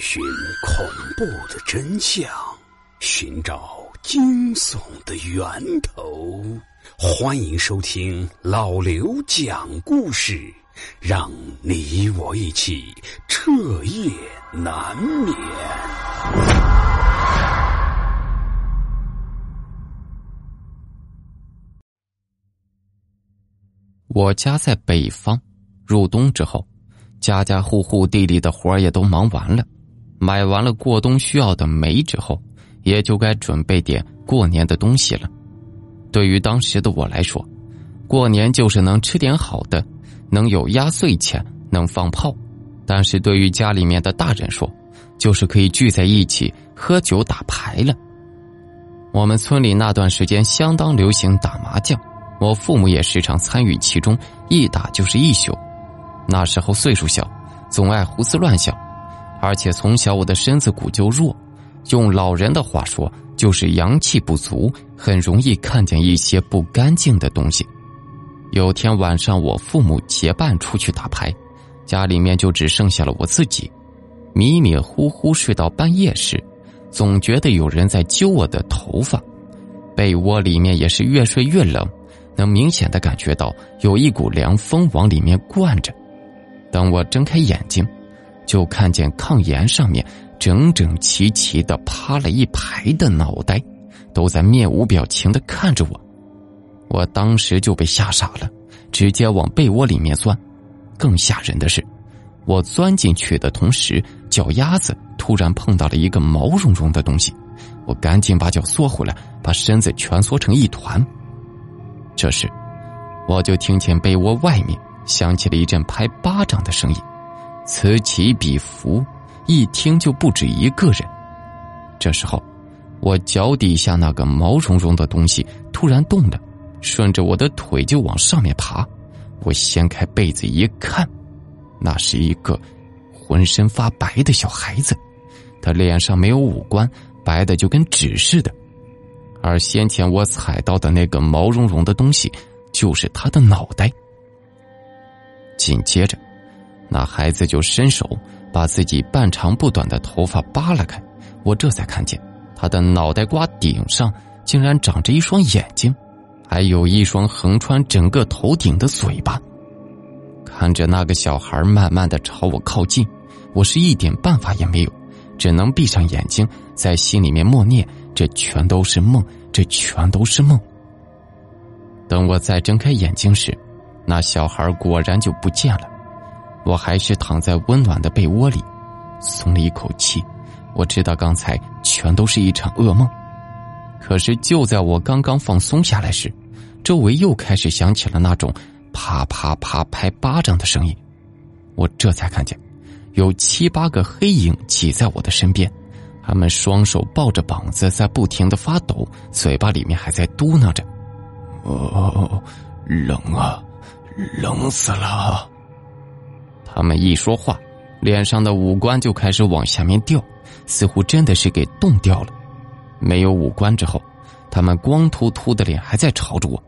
寻恐怖的真相，寻找惊悚的源头。欢迎收听老刘讲故事，让你我一起彻夜难眠。我家在北方，入冬之后。家家户户地里的活也都忙完了，买完了过冬需要的煤之后，也就该准备点过年的东西了。对于当时的我来说，过年就是能吃点好的，能有压岁钱，能放炮；但是对于家里面的大人说，就是可以聚在一起喝酒打牌了。我们村里那段时间相当流行打麻将，我父母也时常参与其中，一打就是一宿。那时候岁数小，总爱胡思乱想，而且从小我的身子骨就弱，用老人的话说就是阳气不足，很容易看见一些不干净的东西。有天晚上，我父母结伴出去打牌，家里面就只剩下了我自己，迷迷糊糊睡到半夜时，总觉得有人在揪我的头发，被窝里面也是越睡越冷，能明显的感觉到有一股凉风往里面灌着。等我睁开眼睛，就看见炕沿上面整整齐齐的趴了一排的脑袋，都在面无表情的看着我。我当时就被吓傻了，直接往被窝里面钻。更吓人的是，我钻进去的同时，脚丫子突然碰到了一个毛茸茸的东西，我赶紧把脚缩回来，把身子蜷缩成一团。这时，我就听见被窝外面。响起了一阵拍巴掌的声音，此起彼伏，一听就不止一个人。这时候，我脚底下那个毛茸茸的东西突然动了，顺着我的腿就往上面爬。我掀开被子一看，那是一个浑身发白的小孩子，他脸上没有五官，白的就跟纸似的。而先前我踩到的那个毛茸茸的东西，就是他的脑袋。紧接着，那孩子就伸手把自己半长不短的头发扒拉开，我这才看见他的脑袋瓜顶上竟然长着一双眼睛，还有一双横穿整个头顶的嘴巴。看着那个小孩慢慢的朝我靠近，我是一点办法也没有，只能闭上眼睛，在心里面默念：这全都是梦，这全都是梦。等我再睁开眼睛时。那小孩果然就不见了，我还是躺在温暖的被窝里，松了一口气。我知道刚才全都是一场噩梦，可是就在我刚刚放松下来时，周围又开始响起了那种啪啪啪拍巴掌的声音。我这才看见，有七八个黑影挤在我的身边，他们双手抱着膀子在不停的发抖，嘴巴里面还在嘟囔着：“哦，冷啊。”冷死了！他们一说话，脸上的五官就开始往下面掉，似乎真的是给冻掉了。没有五官之后，他们光秃秃的脸还在朝着我，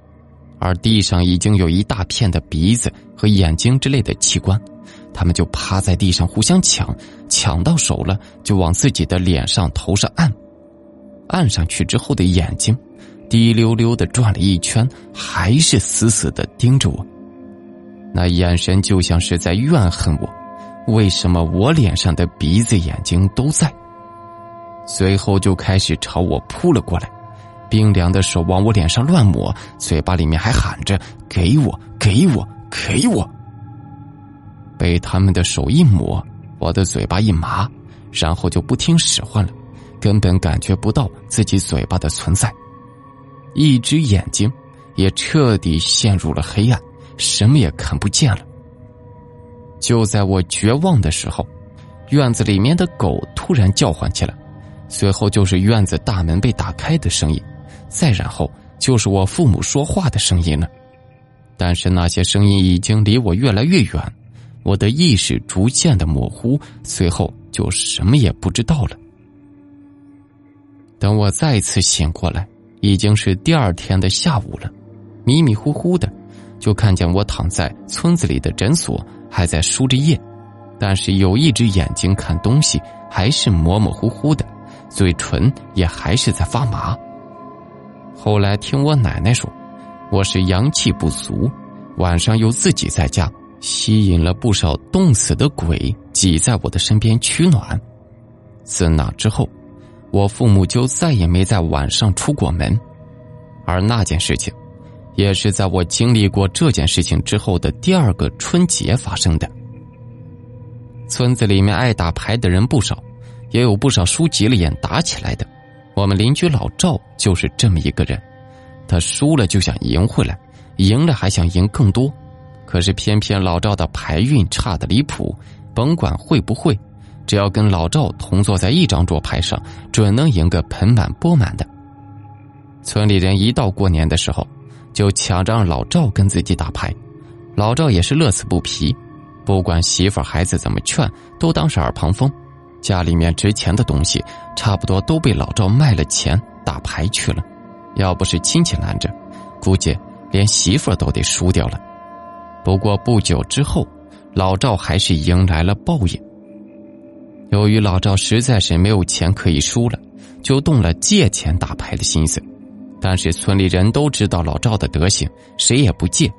而地上已经有一大片的鼻子和眼睛之类的器官，他们就趴在地上互相抢，抢到手了就往自己的脸上、头上按，按上去之后的眼睛，滴溜溜的转了一圈，还是死死的盯着我。那眼神就像是在怨恨我，为什么我脸上的鼻子、眼睛都在？随后就开始朝我扑了过来，冰凉的手往我脸上乱抹，嘴巴里面还喊着“给我，给我，给我”。被他们的手一抹，我的嘴巴一麻，然后就不听使唤了，根本感觉不到自己嘴巴的存在，一只眼睛也彻底陷入了黑暗。什么也看不见了。就在我绝望的时候，院子里面的狗突然叫唤起来，随后就是院子大门被打开的声音，再然后就是我父母说话的声音了。但是那些声音已经离我越来越远，我的意识逐渐的模糊，随后就什么也不知道了。等我再次醒过来，已经是第二天的下午了，迷迷糊糊的。就看见我躺在村子里的诊所，还在输着液，但是有一只眼睛看东西，还是模模糊糊的，嘴唇也还是在发麻。后来听我奶奶说，我是阳气不足，晚上又自己在家，吸引了不少冻死的鬼挤在我的身边取暖。自那之后，我父母就再也没在晚上出过门，而那件事情。也是在我经历过这件事情之后的第二个春节发生的。村子里面爱打牌的人不少，也有不少输急了眼打起来的。我们邻居老赵就是这么一个人，他输了就想赢回来，赢了还想赢更多。可是偏偏老赵的牌运差的离谱，甭管会不会，只要跟老赵同坐在一张桌牌上，准能赢个盆满钵满的。村里人一到过年的时候。就抢着让老赵跟自己打牌，老赵也是乐此不疲，不管媳妇孩子怎么劝，都当是耳旁风。家里面值钱的东西，差不多都被老赵卖了钱打牌去了。要不是亲戚拦着，估计连媳妇都得输掉了。不过不久之后，老赵还是迎来了报应。由于老赵实在是没有钱可以输了，就动了借钱打牌的心思。但是村里人都知道老赵的德行，谁也不借。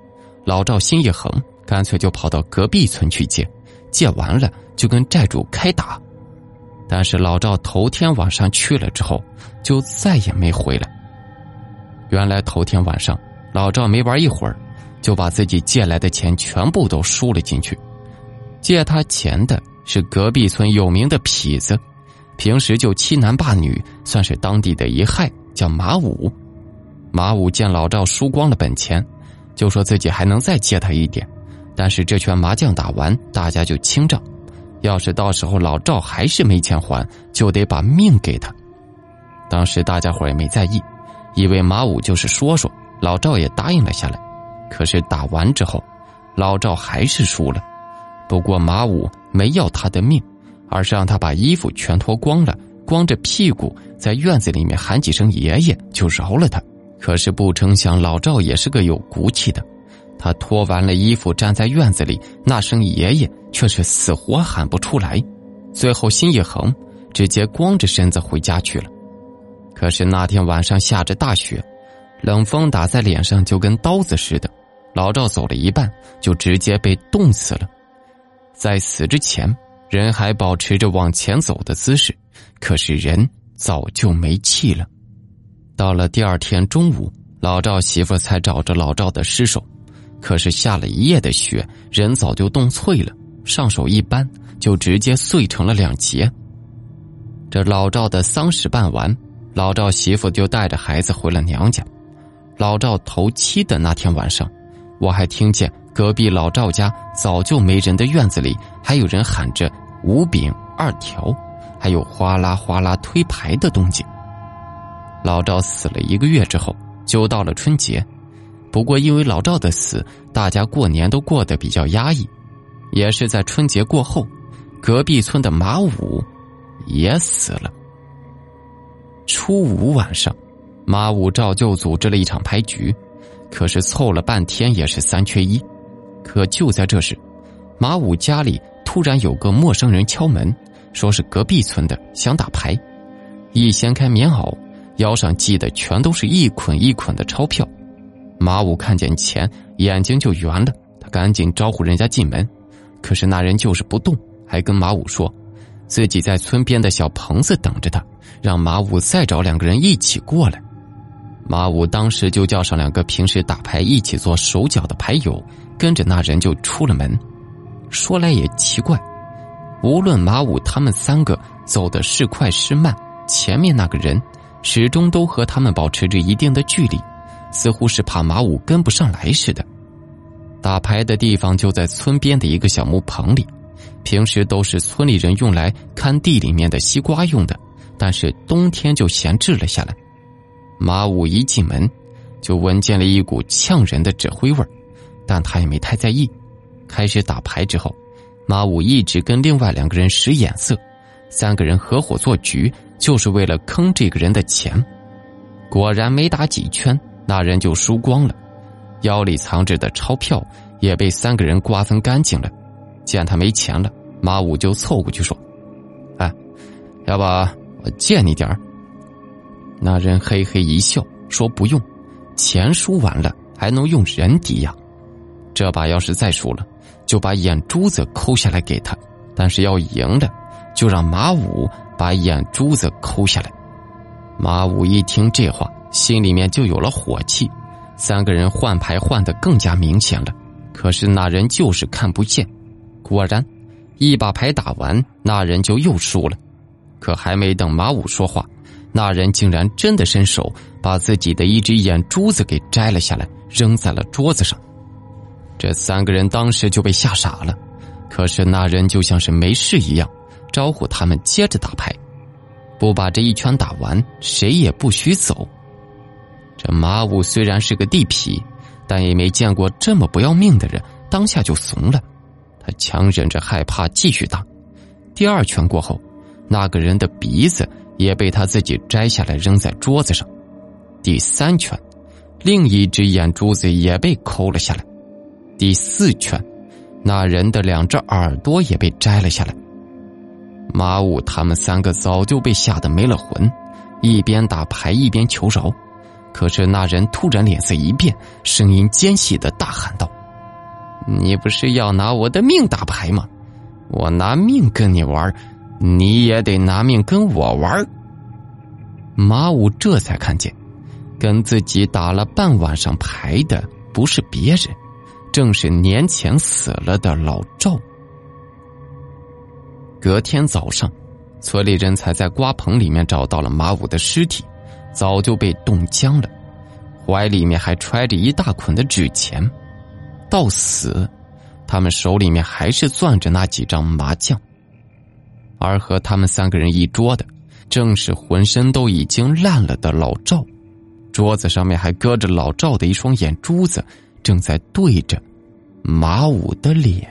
老赵心一横，干脆就跑到隔壁村去借。借完了就跟债主开打。但是老赵头天晚上去了之后，就再也没回来。原来头天晚上，老赵没玩一会儿，就把自己借来的钱全部都输了进去。借他钱的是隔壁村有名的痞子，平时就欺男霸女，算是当地的一害，叫马武。马武见老赵输光了本钱，就说自己还能再借他一点，但是这圈麻将打完，大家就清账。要是到时候老赵还是没钱还，就得把命给他。当时大家伙也没在意，以为马武就是说说，老赵也答应了下来。可是打完之后，老赵还是输了。不过马武没要他的命，而是让他把衣服全脱光了，光着屁股在院子里面喊几声爷爷，就饶了他。可是不成想，老赵也是个有骨气的。他脱完了衣服，站在院子里，那声爷爷却是死活喊不出来。最后心一横，直接光着身子回家去了。可是那天晚上下着大雪，冷风打在脸上就跟刀子似的。老赵走了一半，就直接被冻死了。在死之前，人还保持着往前走的姿势，可是人早就没气了。到了第二天中午，老赵媳妇才找着老赵的尸首，可是下了一夜的雪，人早就冻脆了，上手一扳就直接碎成了两截。这老赵的丧事办完，老赵媳妇就带着孩子回了娘家。老赵头七的那天晚上，我还听见隔壁老赵家早就没人的院子里，还有人喊着“五饼二条”，还有哗啦哗啦推牌的动静。老赵死了一个月之后，就到了春节。不过因为老赵的死，大家过年都过得比较压抑。也是在春节过后，隔壁村的马武也死了。初五晚上，马武照旧组织了一场牌局，可是凑了半天也是三缺一。可就在这时，马武家里突然有个陌生人敲门，说是隔壁村的，想打牌。一掀开棉袄。腰上系的全都是一捆一捆的钞票，马武看见钱，眼睛就圆了。他赶紧招呼人家进门，可是那人就是不动，还跟马武说，自己在村边的小棚子等着他，让马武再找两个人一起过来。马武当时就叫上两个平时打牌一起做手脚的牌友，跟着那人就出了门。说来也奇怪，无论马武他们三个走的是快是慢，前面那个人。始终都和他们保持着一定的距离，似乎是怕马武跟不上来似的。打牌的地方就在村边的一个小木棚里，平时都是村里人用来看地里面的西瓜用的，但是冬天就闲置了下来。马武一进门，就闻见了一股呛人的纸灰味但他也没太在意。开始打牌之后，马武一直跟另外两个人使眼色，三个人合伙做局。就是为了坑这个人的钱，果然没打几圈，那人就输光了，腰里藏着的钞票也被三个人瓜分干净了。见他没钱了，马武就凑过去说：“哎，要不我借你点儿？那人嘿嘿一笑，说不用，钱输完了还能用人抵呀。这把要是再输了，就把眼珠子抠下来给他；但是要赢了，就让马武把眼珠子抠下来。马武一听这话，心里面就有了火气。三个人换牌换的更加明显了，可是那人就是看不见。果然，一把牌打完，那人就又输了。可还没等马武说话，那人竟然真的伸手把自己的一只眼珠子给摘了下来，扔在了桌子上。这三个人当时就被吓傻了。可是那人就像是没事一样，招呼他们接着打牌，不把这一圈打完，谁也不许走。这马武虽然是个地痞，但也没见过这么不要命的人，当下就怂了。他强忍着害怕继续打。第二圈过后，那个人的鼻子也被他自己摘下来扔在桌子上。第三圈，另一只眼珠子也被抠了下来。第四圈，那人的两只耳朵也被摘了下来。马武他们三个早就被吓得没了魂，一边打牌一边求饶。可是那人突然脸色一变，声音尖细的大喊道：“你不是要拿我的命打牌吗？我拿命跟你玩，你也得拿命跟我玩。”马武这才看见，跟自己打了半晚上牌的不是别人，正是年前死了的老赵。隔天早上，村里人才在瓜棚里面找到了马武的尸体。早就被冻僵了，怀里面还揣着一大捆的纸钱。到死，他们手里面还是攥着那几张麻将。而和他们三个人一桌的，正是浑身都已经烂了的老赵。桌子上面还搁着老赵的一双眼珠子，正在对着马武的脸。